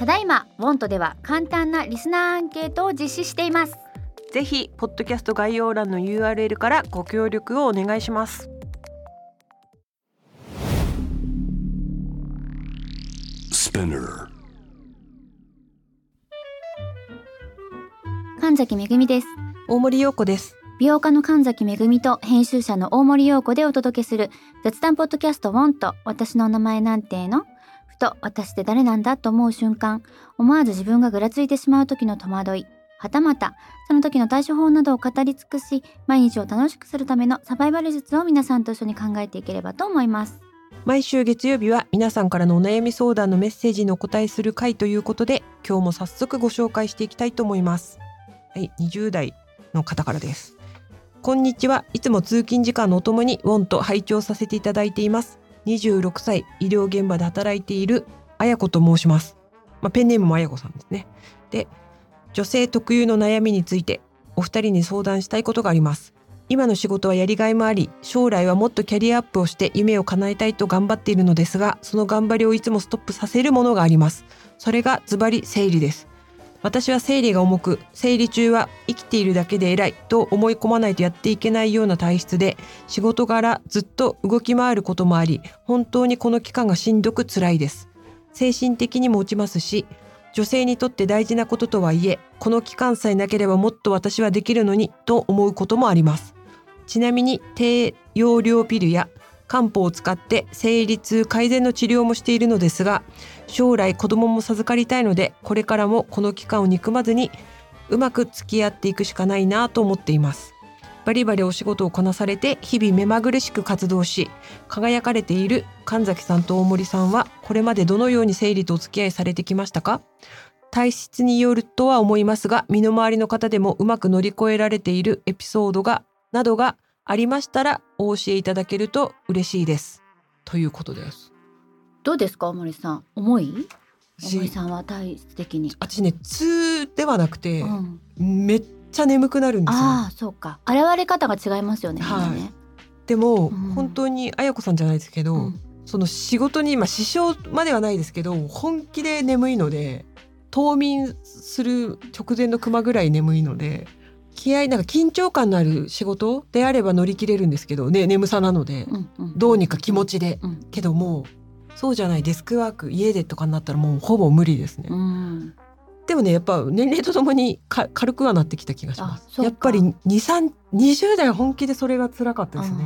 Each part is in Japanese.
ただいまウォントでは簡単なリスナーアンケートを実施しています。ぜひポッドキャスト概要欄の URL からご協力をお願いします。神崎めぐみです。大森洋子です。美容家の神崎めぐみと編集者の大森洋子でお届けする雑談ポッドキャストウォント。私の名前なんての？ふと私って誰なんだと思う瞬間思わず自分がぐらついてしまう時の戸惑い。はたまたその時の対処法などを語り尽くし毎日を楽しくするためのサバイバル術を皆さんと一緒に考えていければと思います。毎週月曜日は皆さんからのお悩み相談のメッセージにお答えする回ということで今日も早速ご紹介していきたいと思います。はい20代の方からです。こんにちは。いつも通勤時間のおともにウォンと拝聴させていただいています。26歳医療現場で働いているあや子と申します。まあ、ペンネームもあや子さんですね。で女性特有の悩みについてお二人に相談したいことがあります。今の仕事はやりがいもあり将来はもっとキャリアアップをして夢を叶えたいと頑張っているのですがその頑張りをいつもストップさせるものがあります。それがズバリ生理です。私は生理が重く生理中は生きているだけで偉いと思い込まないとやっていけないような体質で仕事柄ずっと動き回ることもあり本当にこの期間がしんどく辛いです。精神的にも落ちますし女性にとって大事なこととはいえこの期間さえなければもっと私はできるのにと思うこともあります。ちなみに低用量ピルや漢方を使って生理痛改善の治療もしているのですが将来子供も授かりたいのでこれからもこの期間を憎まずにうまく付き合っていくしかないなと思っています。バリバリお仕事をこなされて日々目まぐるしく活動し輝かれている神崎さんと大森さんはこれまでどのように生理とお付き合いされてきましたか？体質によるとは思いますが身の回りの方でもうまく乗り越えられているエピソードがなどがありましたらお教えいただけると嬉しいです。ということです。どうですか大森さん？重い？森さんは体質的に、私ね痛ではなくてう、ん、めっちゃ眠くなるんですよ。ああそうか。現れ方が違いますよね、はい。ね。でも、うん。本当にあやこさんじゃないですけど、うん。その仕事に今支障まではないですけど本気で眠いので冬眠する直前の熊ぐらい眠いので気合いなんか緊張感のある仕事であれば乗り切れるんですけどね眠さなので、うんうんどうにか気持ちで、うん。けどもうそうじゃないデスクワーク家でとかになったらもうほぼ無理ですね、うん。でもねやっぱ年齢とともにか軽くはなってきた気がします。やっぱり2320代は本気でそれが辛かったですね、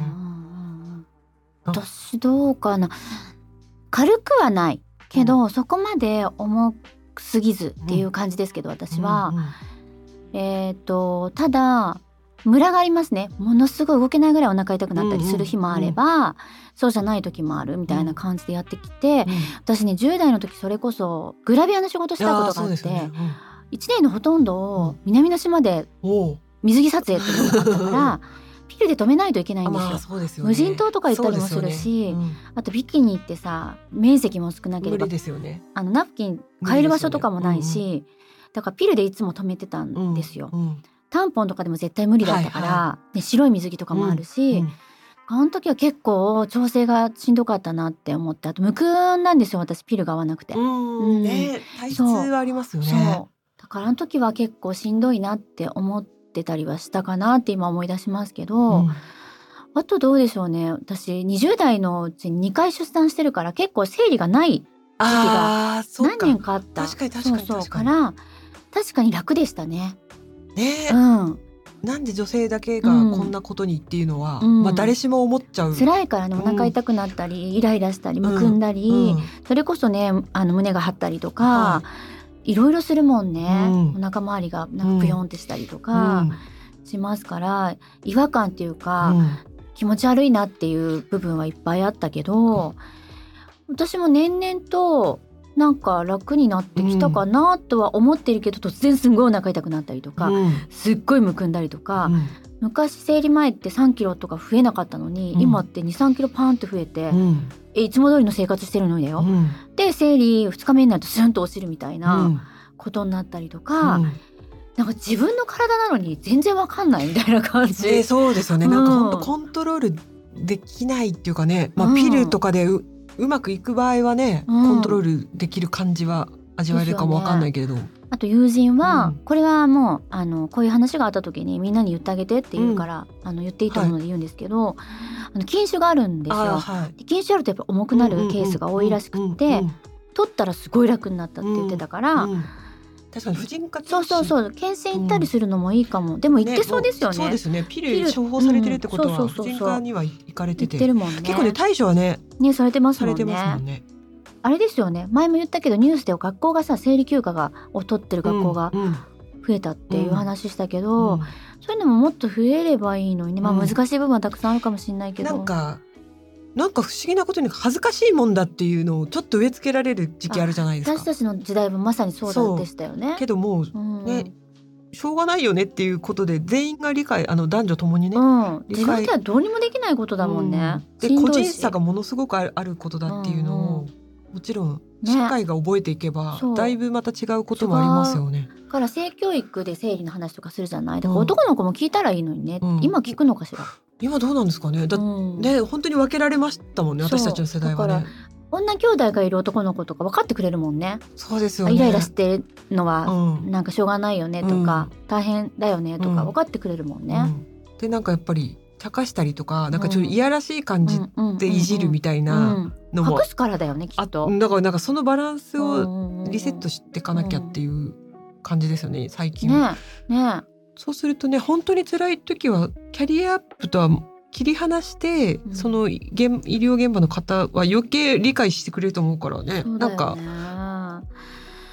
私どうかな。軽くはないけど、そこまで重すぎずっていう感じですけど、私は、うんうんえっ、とただムラがありますね。ものすごい動けないぐらいお腹痛くなったりする日もあれば、そうじゃない時もあるみたいな感じでやってきて、私ね10代の時それこそグラビアの仕事したことがあって、ですよね。1年のほとんどを南の島で水着撮影っていうのがあったから ピルで止めないといけないんですよ。すよね。無人島とか行ったりもするしそうですよね。あとビキニってさ面積も少なければ理ですよね。あのナプキン買える場所とかもないし、無だからピルでいつも止めてたんですよ。うんタンポンとかでも絶対無理だったから、はね、白い水着とかもあるし、うんあの時は結構調整がしんどかったなって思ってあとむくんなんですよ私ピルが合わなくて。うんね体質はありますよね。そう。だからあの時は結構しんどいなって思ってたりはしたかなって今思い出しますけど、うん。あとどうでしょうね。私20代のうちに2回出産してるから結構生理がないああそう何か年かあった。確かに確かにそうそう確かに。から確かに楽でしたね。ね。うん、なんで女性だけがうん。こんなことにっていうのはうん。まあ誰しも思っちゃう。辛いからねうんお腹痛くなったり、イライラしたりうんむくんだり、うん。それこそねあの胸が張ったりとか、、はい。ろいろするもんね、うん。お腹周りがなんかぷよんってしたりとかしますから、違和感っていうか、うん。気持ち悪いなっていう部分はいっぱいあったけど、私も年々となんか楽になってきたかなとは思ってるけど、突然すんごいお腹痛くなったりとか、うん。すっごいむくんだりとか、うん。昔生理前って3キロとか増えなかったのに、うん。今って23キロパーンって増えて、うん。えいつも通りの生活してるのだよ。うん。で生理2日目になるとスンと落ちるみたいなうん。ことになったりとか、うん。なんか自分の体なのに全然わかんないみたいな感じ。ねそうですよね。うんなんか本当コントロールできないっていうかねまうん。あピルとかでううまくいく場合はねうん。コントロールできる感じは味わえるかもわかんないけれど、あと友人は、うん。これはもうあのこういう話があった時にみんなに言ってあげてって言うから、あの言っていいと思うので言うんですけど、あの禁酒があるんですよ。はい。で禁酒あるとやっぱ重くなるケースが多いらしくって、うん取ったらすごい楽になったって言ってたから、うんうん確かに婦人科そうそうそう。検診行ったりするのもいいかも、でも行ってそうですよね。そうですね。ピル処方されてるってことは婦うんそうそうそう人科には行かれてて。てるもんね。結構ね対処はねねされてますもんね。ますもんね。あれですよね。前も言ったけどニュースでは学校がさ生理休暇がを取ってる学校がうんうん。増えたっていう話したけうど、ん。そういうのももっと増えればいいのにね。まあうん。難しい部分はたくさんあるかもしれないけど、なんかなんか不思議なことに恥ずかしいもんだっていうのをちょっと植え付けられる時期あるじゃないですか私たちの時代もまさにそうでしたよね。けどもううんねしょうがないよねっていうことで全員が理解あの男女ともにね、うん、理解自分ではどうにもできないことだもんね。うんで個人差がものすごくあるあることだっていうのを、うんもちろんね社会が覚えていけば、そうだいぶまた違うこともありますよね。だから性教育で生理の話とかするじゃない？うん男の子も聞いたらいいのにね。うん今聞くのかしら。今どうなんですかね？だ、うんね本当に分けられましたもんね私たちの世代はだね。女兄弟がいる男の子とか分かってくれるもんね。そうですよね。イライラしてるのうはんなんかしょうがないよねとか、大変だよねとうんか分かってくれるもんね。うんでなんかやっぱり茶化したりとかなんかちょっといやらしい感じでいじるみたいなのも、隠すからだよねきあっと。だからなんかそのバランスをリセットししていかなきゃっていう感じですよね最近。ねねそうするとね本当に辛い時はキャリアアップとは切り離して、うんその現医療現場の方は余計理解してくれると思うからねそうだよなんかね。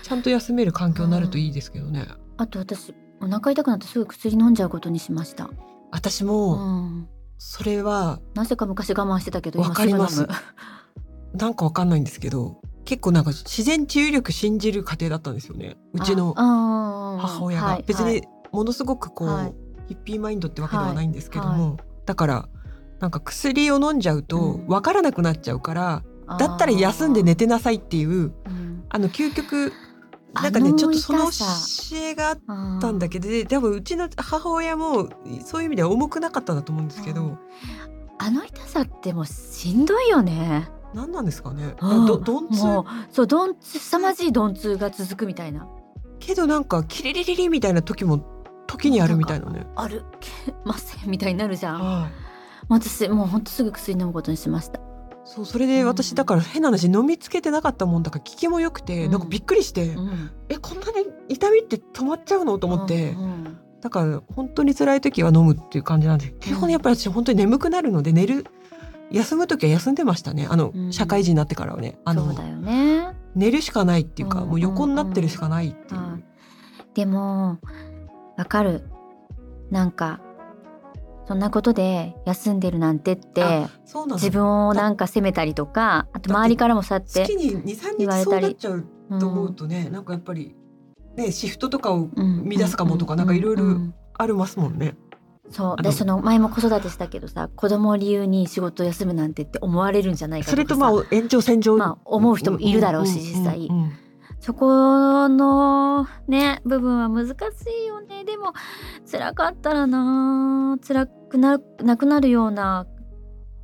ちゃんと休める環境になるといいですけどね。あと私お腹痛くなってすぐ薬飲んじゃうことにしました。私うもん。それはなぜか昔我慢してたけどわ今かりますなんかわかんないんですけど結構なんか自然治癒力信じる家庭だったんですよねうちの母親が、はい別にはいものすごくこう、はい。ヒッピーマインドってわけではないんですけども、はだからなんか薬を飲んじゃうとうん。わからなくなっちゃうから、あー。だったら休んで寝てなさいっていううん。あの究極あなんかねのちょっとその教えがあっあたんだけどで多分うちの母親もそういう意味では重くなかったんだと思うんですけど、うん。あの痛さってもうしんどいよね。何なんですかね、うん。どどんつそうどんつ凄まじい鈍痛が続くみたいな。けどなんかキリリリリみたいな時も時にあるみたいなね。ある。けません。みたいになるじゃん。はい。私もうほんとすぐ薬飲むことにしました。そうそれで私だから変な話飲みつけてなかったもんだから効きも良くて、うん。なんかびっくりして、うん。えこんなに痛みって止まっちゃうの？と思って、うんうんだから本当に辛い時は飲むっていう感じなんで基本やっぱり私本当に眠くなるので寝る休む時は休んでましたね。あの、うん。社会人になってからはね。あのそうだよね。寝るしかないっていうか、うんもう横になってるしかないっていう、はいでもわかる。なんかそんなことで休んでるなんてって自分をなんか責めたりとかあと周りからもそうやって月に23言われたり日そうなっちゃうと思うとね、なんかやっぱりねシフトとかをうん乱すかもとかなんかいろいろうんありますもんね。そう。でその前も子育てしたけどさ子供を理由に仕事を休むなんてって思われるんじゃないかそれとかさまあ延長線上、まあ思う人もいるだろうしん実際うんうんそこのね部分は難しいよねでも辛かったらな辛くななくなるような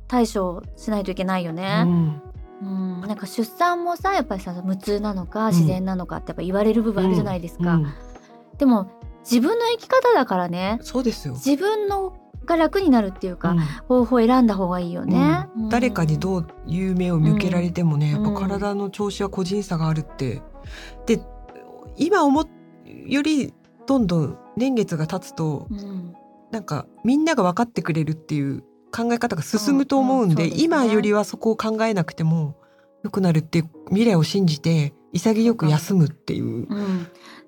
対処をしないといけないようね。んうん、なんか出産もさやっぱりさ無痛なのか自然なのかってやっぱ言われる部分あるじゃないですか。うんでも自分の生き方だからねそうですよ。自分のが楽になるっていうか、うん方法を選んだ方がいいよね。うん誰かにどういう目を向けられてもね、うんやっぱ体の調子は個人差があるって。で今思っよりどんどん年月が経つとうん、うんなんかみんなが分かってくれるっていう考え方が進むと思うんで,、うんうんですね。今よりはそこを考えなくても良くなるっていう未来を信じて潔く休むっていううん、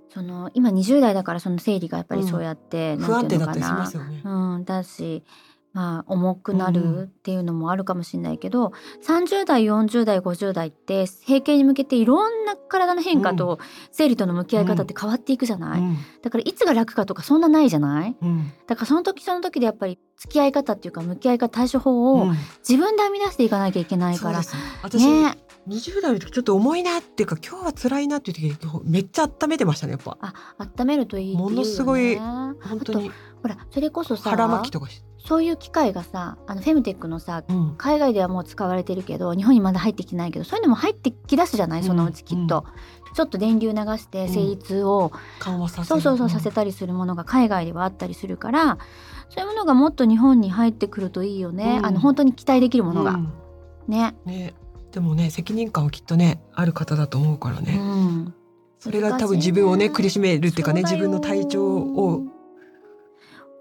その今20代だからその生理がやっぱりそうやって、不安なんていうのか定だったりしまなすよね。うん、だしまあ重くなうんるっていうのもあるかもしれないけど、30代40代50代って閉経に向けていろんな体の変化と生理との向き合い方って変わっていくじゃない、うん。だからいつが楽かとかそんなないじゃない？うん。だからその時その時でやっぱり付き合い方っていうか向き合い方対処法をうん。自分で編み出していかなきゃいけないから、ね。20代の時ちょっと重いなっていうか今日は辛いなっていう時めっちゃ温めてましたねやっぱ。あ温めるといいね。ものすごいあ本当にほらそれこそさ腹巻きとかしそういう機械がさあのフェムテックのさうん。海外ではもう使われてるけど日本にまだ入ってきてないけどそういうのも入ってきだすじゃない？そのうちきっと、ちょっと電流流してうん。生理痛を、緩和させる。そうそうそうさせたりするものが海外ではあったりするからそういうものがもっと日本に入ってくるといいよね、うん。あの本当に期待できるものが、うん。ね、ね。でもね責任感はきっとねある方だと思うからうね、ん、それが多分自分をね苦しめるっていうかね自分の体調を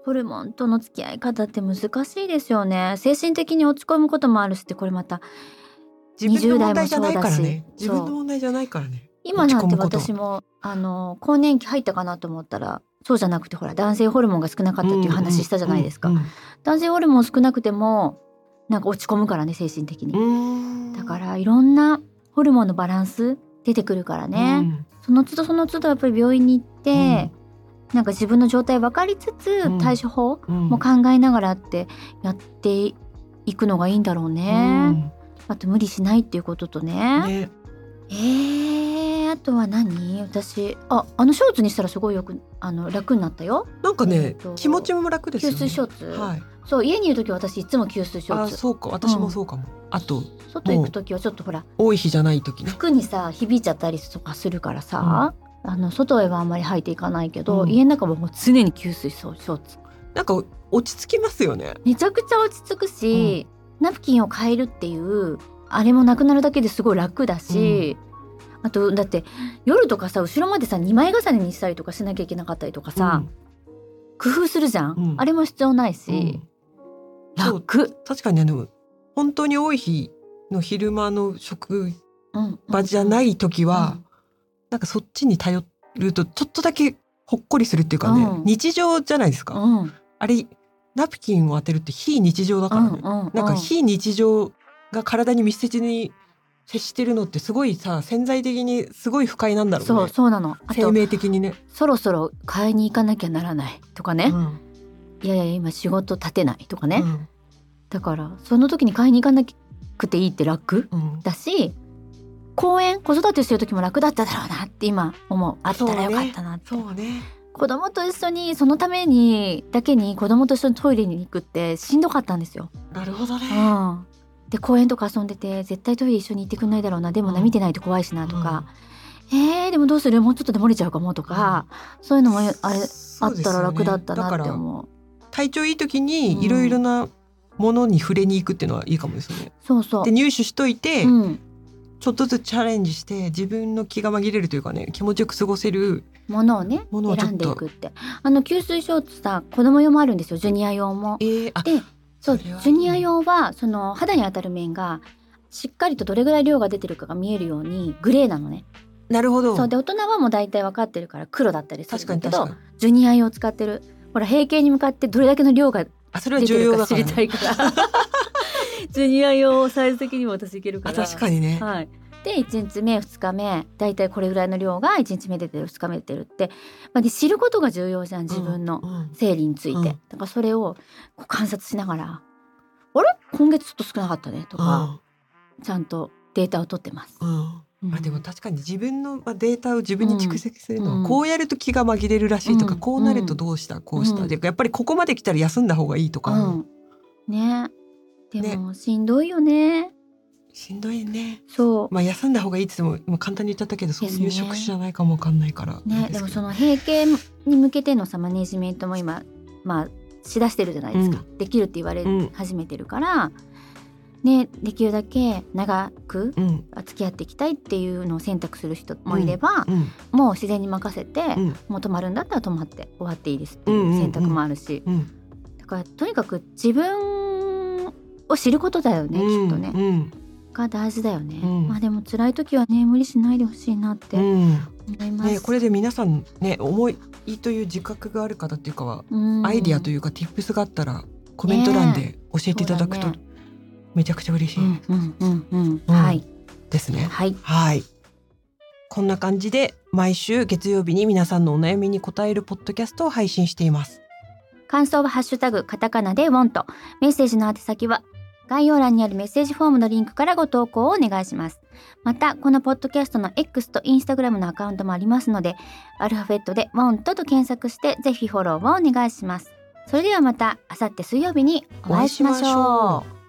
ホルモンとの付き合い方って難しいですよね。精神的に落ち込むこともあるしってこれまた。自分の問題じゃないから20代ね。もそうだし。自分の問題じゃないからね。今なんて私もあの更年期入ったかなと思ったらそうじゃなくてほら男性ホルモンが少なかったっていう話したじゃないですか、うん男性ホルモン少なくてもなんか落ち込むからね精神的に、うんだからいろん。なホルモンのバランス出てくるからね、うんその都度その都度やっぱり病院に行って、なんか自分の状態分かりつつうん。対処法うん。も考えながらってやっていくのがいいんだろうね、あと無理しないっていうこととうんね。ね。えー、あとは何？私ああのショーツにしたらすごいよくあの楽になったよ。なんかねえ気持ちも楽ですよ吸ね水ショーツ、はい。そう家にいる時私いつも吸水ショーツ。あそうか。私もそうかも、あと外行く時はちょっとほら多い日じゃない時ね。服にさ響いちゃったりとかするからさ、あの外へはあんまり履いていかないけど、うん。家の中ももう常に吸水ショーツなんか落ち着きますよね。めちゃくちゃ落ち着くし、ナプキンを変えるっていうあれもなくなるだけですごい楽だし、あとだって夜とかさ後ろまでさ2枚重ねにしたりとかしなきゃいけなかったりとかさ、工夫するじゃん、うん。あれも必要ないうん。し、楽、確かにあの本当に多い日の昼間の職うん、場じゃない時は、うんなんかそっちに頼るとちょっとだけほっこりするっていうかね、うん。日常じゃないですか、うん。うんあれナプキンを当てるって非日常だからね、うんうん。なんか非日常が体に密接に接してるのってすごいさ潜在的にすごい不快なんだろうね。そうそうなの。生命的にね、そろそろ買いに行かなきゃならないとかね、うん。いやいや今仕事立てないとかね、うん。だからその時に買いに行かなくていいって楽うん。だし公園子育てしてる時も楽だっただろうなって今思う。あったらよかったなって、そうね。子供と一緒にそのためにだけに子供と一緒にトイレに行くってしんどかったんですよ。なるほどね、うん、で公園とか遊んでて絶対トイレ一緒に行ってくんないだろうな。でもな、うん。見てないと怖いしなとか、えー、でもどうする？もうちょっとで漏れちゃうかもとか、そういうのもあれあったら楽だったなって思う。体調いい時うん。にいろいろなものに触れに行くっていうのはいいかもですよね。そうそう。で入手しといて、うん、ちょっとずつチャレンジして自分の気が紛れるというかね気持ちよく過ごせるものをね選んでいくって。あの吸水ショーツさ子供用もあるんですよジュニア用も。えー、あでそうジュニア用はその肌に当たる面がしっかりとどれぐらい量が出てるかが見えるようにグレーなのね。なるほど。そうで大人はもう大体分かってるから黒だったりするんだけどジュニア用を使ってる。ほら閉経に向かってどれだけの量が出て重要るか知りたいから ジュニア用サイズ的にも私いけるかあら確かにね、はい、で1日目2日目だいたいこれぐらいの量が1日目出てる2日目出てるって、まあ、で知ることが重要じゃん自分のうん。うん生理について、うん。だからそれをこう観察しながら「あれ？今月ちょっと少なかったね」とか、ちゃんとデータを取ってます。うん。うん。うんまあでも確かに自分のまあデータを自分に蓄積するのは、うん。こうやると気が紛れるらしいとか、うん。こうなるとどうしたこうした、うんでやっぱりここまで来たら休んだ方がいいとか、うん、ねでもしんどいよね。しんどいね。そう、まあ休んだ方がいいって言っても今簡単に言っちゃったけどそういう職種じゃないかもわかんないから。ねでもその閉経に向けてのさマネジメントも今まあしだしてるじゃないですか、できるって言われうん始めてるから、ねできるだけ長くうん。付き合っていきたいっていうのを選択する人もいれば、うん。もう自然に任せて、うん。もう止まるんだったら止まって終わっていいですってうんうんうん。いう選択もあるし、うん。だからとにかく自分を知ることだよね、きっとね、うん。が大事だよね、うん。まあでも辛い時はね無理しないでほしいなってうん。思います、ね、これで皆さんね思いという自覚がある方っていうかは、うん。アイディアというか tips があったらコメント欄で教えていただくとね。めちゃくちゃ嬉しい。うんうんうんうん。うん。はい。ですね。はい。はい。こんな感じで毎週月曜日に皆さんのお悩みに答えるポッドキャストを配信しています。感想はハッシュタグカタカナでウォンと。メッセージの宛先は概要欄にあるメッセージフォームのリンクからご投稿をお願いします。またこのポッドキャストの X と Instagram のアカウントもありますのでアルファベットでウォントと検索してぜひフォローをお願いします。それではまた明後日水曜日にお会いしましょう。